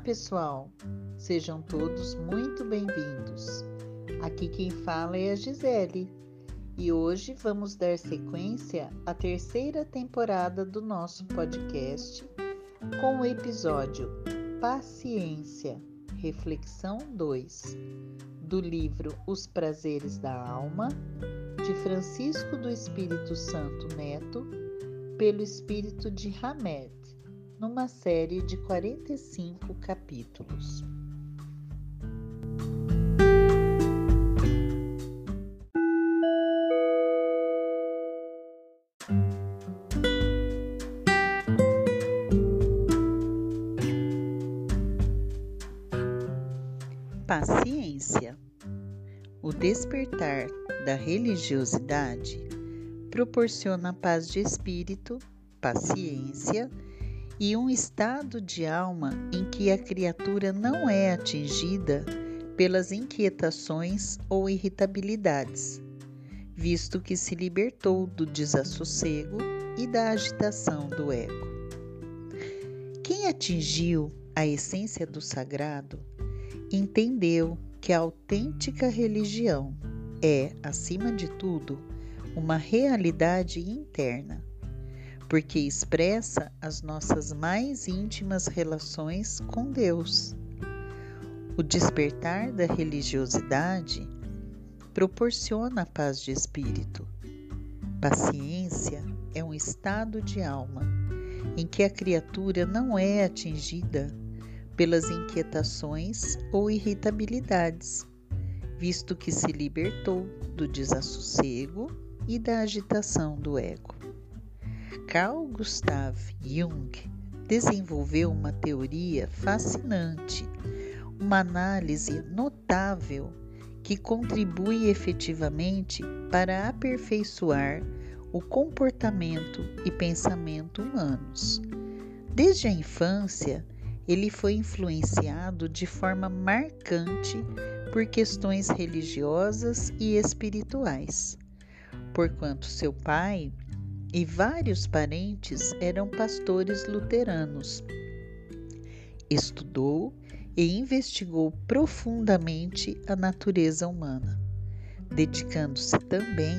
pessoal, sejam todos muito bem-vindos. Aqui quem fala é a Gisele e hoje vamos dar sequência à terceira temporada do nosso podcast com o episódio Paciência, Reflexão 2, do livro Os Prazeres da Alma, de Francisco do Espírito Santo Neto, pelo Espírito de Hamed numa série de 45 capítulos. Paciência. O despertar da religiosidade proporciona paz de espírito, paciência e um estado de alma em que a criatura não é atingida pelas inquietações ou irritabilidades, visto que se libertou do desassossego e da agitação do ego. Quem atingiu a essência do sagrado entendeu que a autêntica religião é, acima de tudo, uma realidade interna porque expressa as nossas mais íntimas relações com Deus. O despertar da religiosidade proporciona paz de espírito. Paciência é um estado de alma em que a criatura não é atingida pelas inquietações ou irritabilidades, visto que se libertou do desassossego e da agitação do ego. Carl Gustav Jung desenvolveu uma teoria fascinante, uma análise notável que contribui efetivamente para aperfeiçoar o comportamento e pensamento humanos. Desde a infância, ele foi influenciado de forma marcante por questões religiosas e espirituais, porquanto seu pai e vários parentes eram pastores luteranos. Estudou e investigou profundamente a natureza humana, dedicando-se também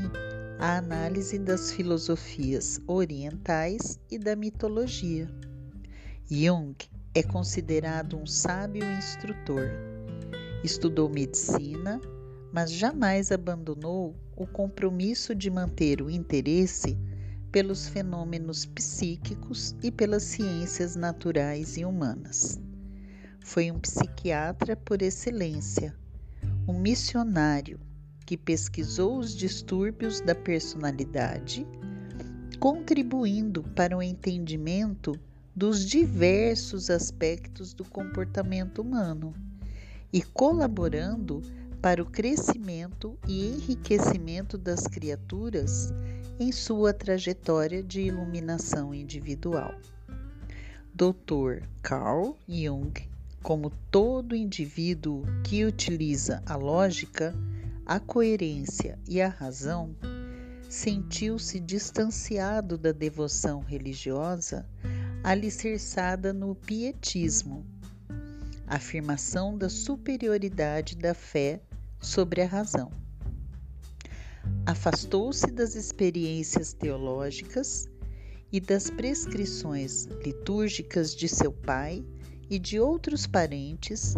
à análise das filosofias orientais e da mitologia. Jung é considerado um sábio instrutor. Estudou medicina, mas jamais abandonou o compromisso de manter o interesse pelos fenômenos psíquicos e pelas ciências naturais e humanas. Foi um psiquiatra por excelência, um missionário que pesquisou os distúrbios da personalidade, contribuindo para o entendimento dos diversos aspectos do comportamento humano e colaborando para o crescimento e enriquecimento das criaturas em sua trajetória de iluminação individual. Dr. Carl Jung, como todo indivíduo que utiliza a lógica, a coerência e a razão, sentiu-se distanciado da devoção religiosa alicerçada no pietismo, afirmação da superioridade da fé sobre a razão afastou-se das experiências teológicas e das prescrições litúrgicas de seu pai e de outros parentes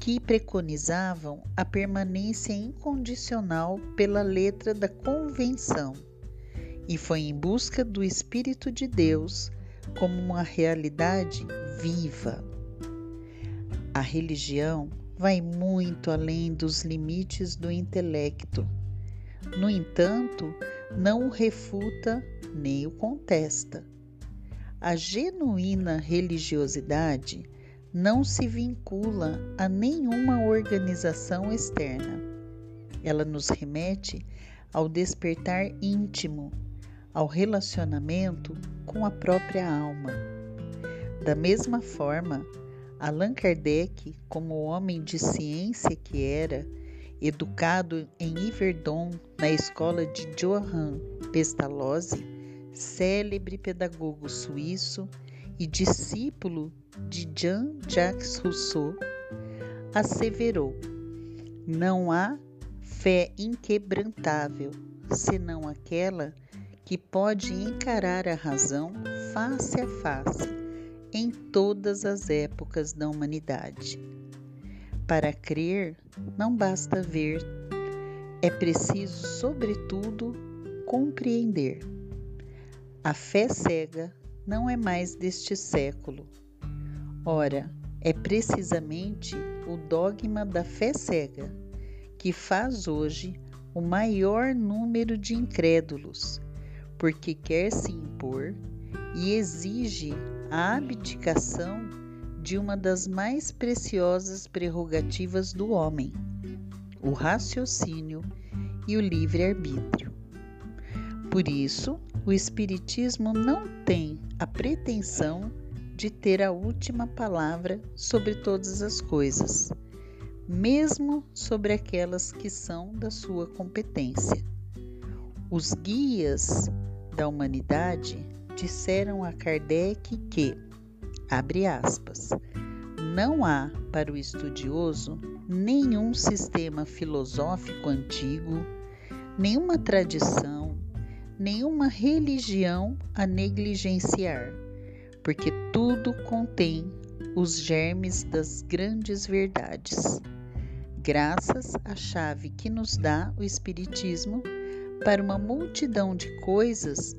que preconizavam a permanência incondicional pela letra da convenção e foi em busca do Espírito de Deus como uma realidade viva. A religião vai muito além dos limites do intelecto no entanto, não o refuta nem o contesta. A genuína religiosidade não se vincula a nenhuma organização externa. Ela nos remete ao despertar íntimo, ao relacionamento com a própria alma. Da mesma forma, Allan Kardec, como homem de ciência que era, Educado em Yverdon, na escola de Johann Pestalozzi, célebre pedagogo suíço, e discípulo de Jean-Jacques Rousseau, asseverou: Não há fé inquebrantável senão aquela que pode encarar a razão face a face em todas as épocas da humanidade. Para crer, não basta ver, é preciso, sobretudo, compreender. A fé cega não é mais deste século. Ora, é precisamente o dogma da fé cega que faz hoje o maior número de incrédulos, porque quer se impor e exige a abdicação de uma das mais preciosas prerrogativas do homem, o raciocínio e o livre-arbítrio. Por isso, o Espiritismo não tem a pretensão de ter a última palavra sobre todas as coisas, mesmo sobre aquelas que são da sua competência. Os guias da humanidade disseram a Kardec que, abre aspas, não há para o estudioso nenhum sistema filosófico antigo, nenhuma tradição, nenhuma religião a negligenciar, porque tudo contém os germes das grandes verdades. Graças à chave que nos dá o Espiritismo para uma multidão de coisas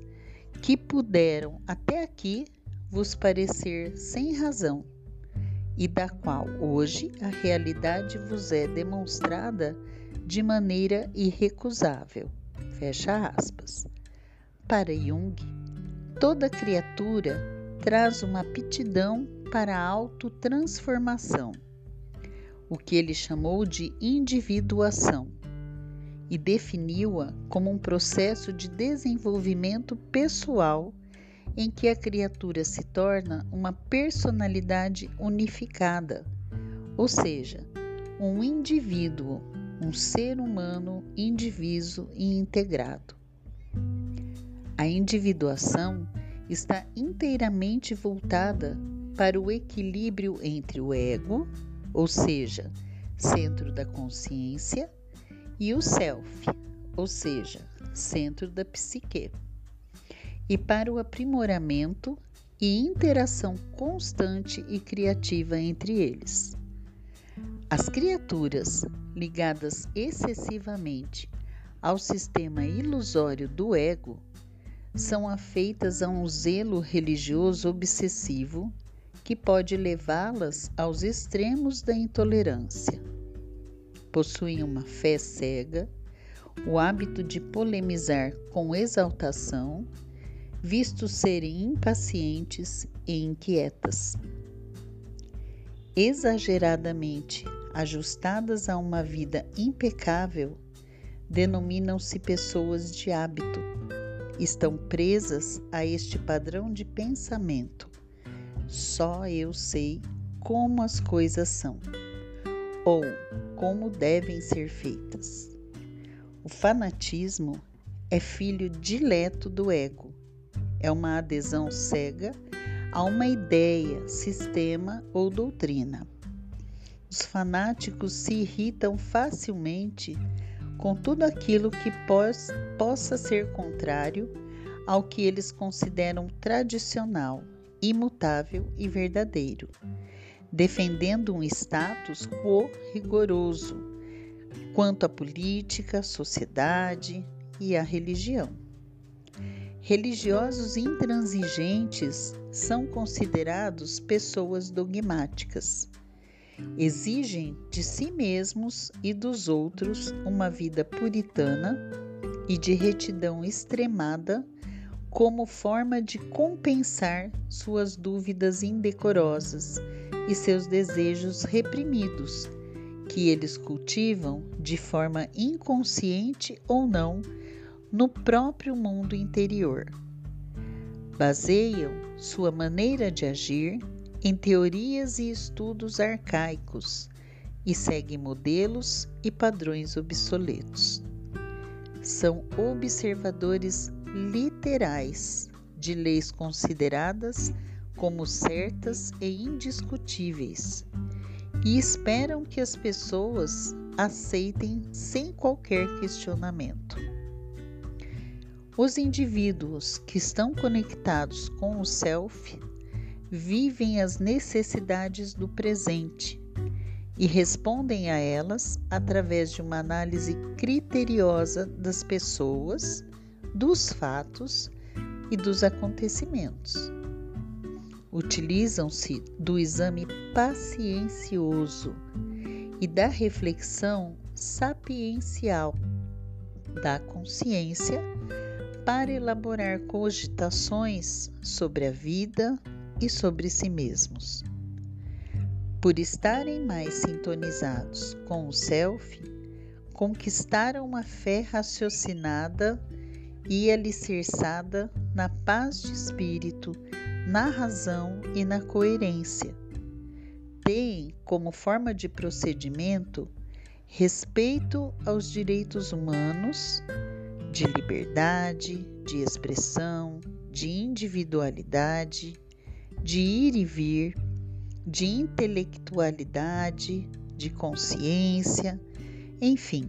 que puderam até aqui vos parecer sem razão, e da qual hoje a realidade vos é demonstrada de maneira irrecusável. Fecha aspas. Para Jung, toda criatura traz uma aptidão para a autotransformação, o que ele chamou de individuação, e definiu-a como um processo de desenvolvimento pessoal em que a criatura se torna uma personalidade unificada, ou seja, um indivíduo, um ser humano indiviso e integrado. A individuação está inteiramente voltada para o equilíbrio entre o ego, ou seja, centro da consciência, e o self, ou seja, centro da psique, e para o aprimoramento e interação constante e criativa entre eles. As criaturas ligadas excessivamente ao sistema ilusório do ego são afeitas a um zelo religioso obsessivo que pode levá-las aos extremos da intolerância. Possuem uma fé cega, o hábito de polemizar com exaltação, visto serem impacientes e inquietas. Exageradamente ajustadas a uma vida impecável, denominam-se pessoas de hábito estão presas a este padrão de pensamento. Só eu sei como as coisas são ou como devem ser feitas. O fanatismo é filho dileto do ego, é uma adesão cega a uma ideia, sistema ou doutrina. Os fanáticos se irritam facilmente com tudo aquilo que pos, possa ser contrário ao que eles consideram tradicional, imutável e verdadeiro, defendendo um status quo rigoroso quanto à política, sociedade e à religião. Religiosos intransigentes são considerados pessoas dogmáticas. Exigem de si mesmos e dos outros uma vida puritana e de retidão extremada como forma de compensar suas dúvidas indecorosas e seus desejos reprimidos, que eles cultivam de forma inconsciente ou não no próprio mundo interior. Baseiam sua maneira de agir em teorias e estudos arcaicos e segue modelos e padrões obsoletos. São observadores literais de leis consideradas como certas e indiscutíveis e esperam que as pessoas aceitem sem qualquer questionamento. Os indivíduos que estão conectados com o Self vivem as necessidades do presente e respondem a elas através de uma análise criteriosa das pessoas, dos fatos e dos acontecimentos. Utilizam-se do exame paciencioso e da reflexão sapiencial da consciência para elaborar cogitações sobre a vida e sobre si mesmos. Por estarem mais sintonizados com o self, conquistaram uma fé raciocinada e alicerçada na paz de espírito, na razão e na coerência. Têm como forma de procedimento respeito aos direitos humanos, de liberdade, de expressão, de individualidade, de ir e vir, de intelectualidade, de consciência, enfim,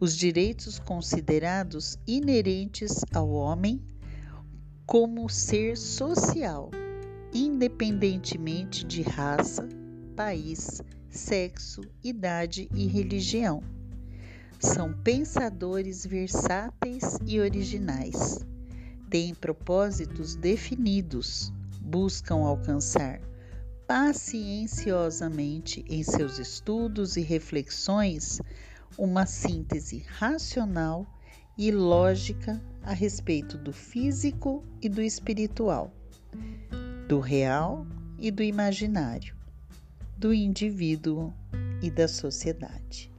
os direitos considerados inerentes ao homem como ser social, independentemente de raça, país, sexo, idade e religião. São pensadores versáteis e originais. Têm propósitos definidos, buscam alcançar pacienciosamente em seus estudos e reflexões uma síntese racional e lógica a respeito do físico e do espiritual, do real e do imaginário, do indivíduo e da sociedade.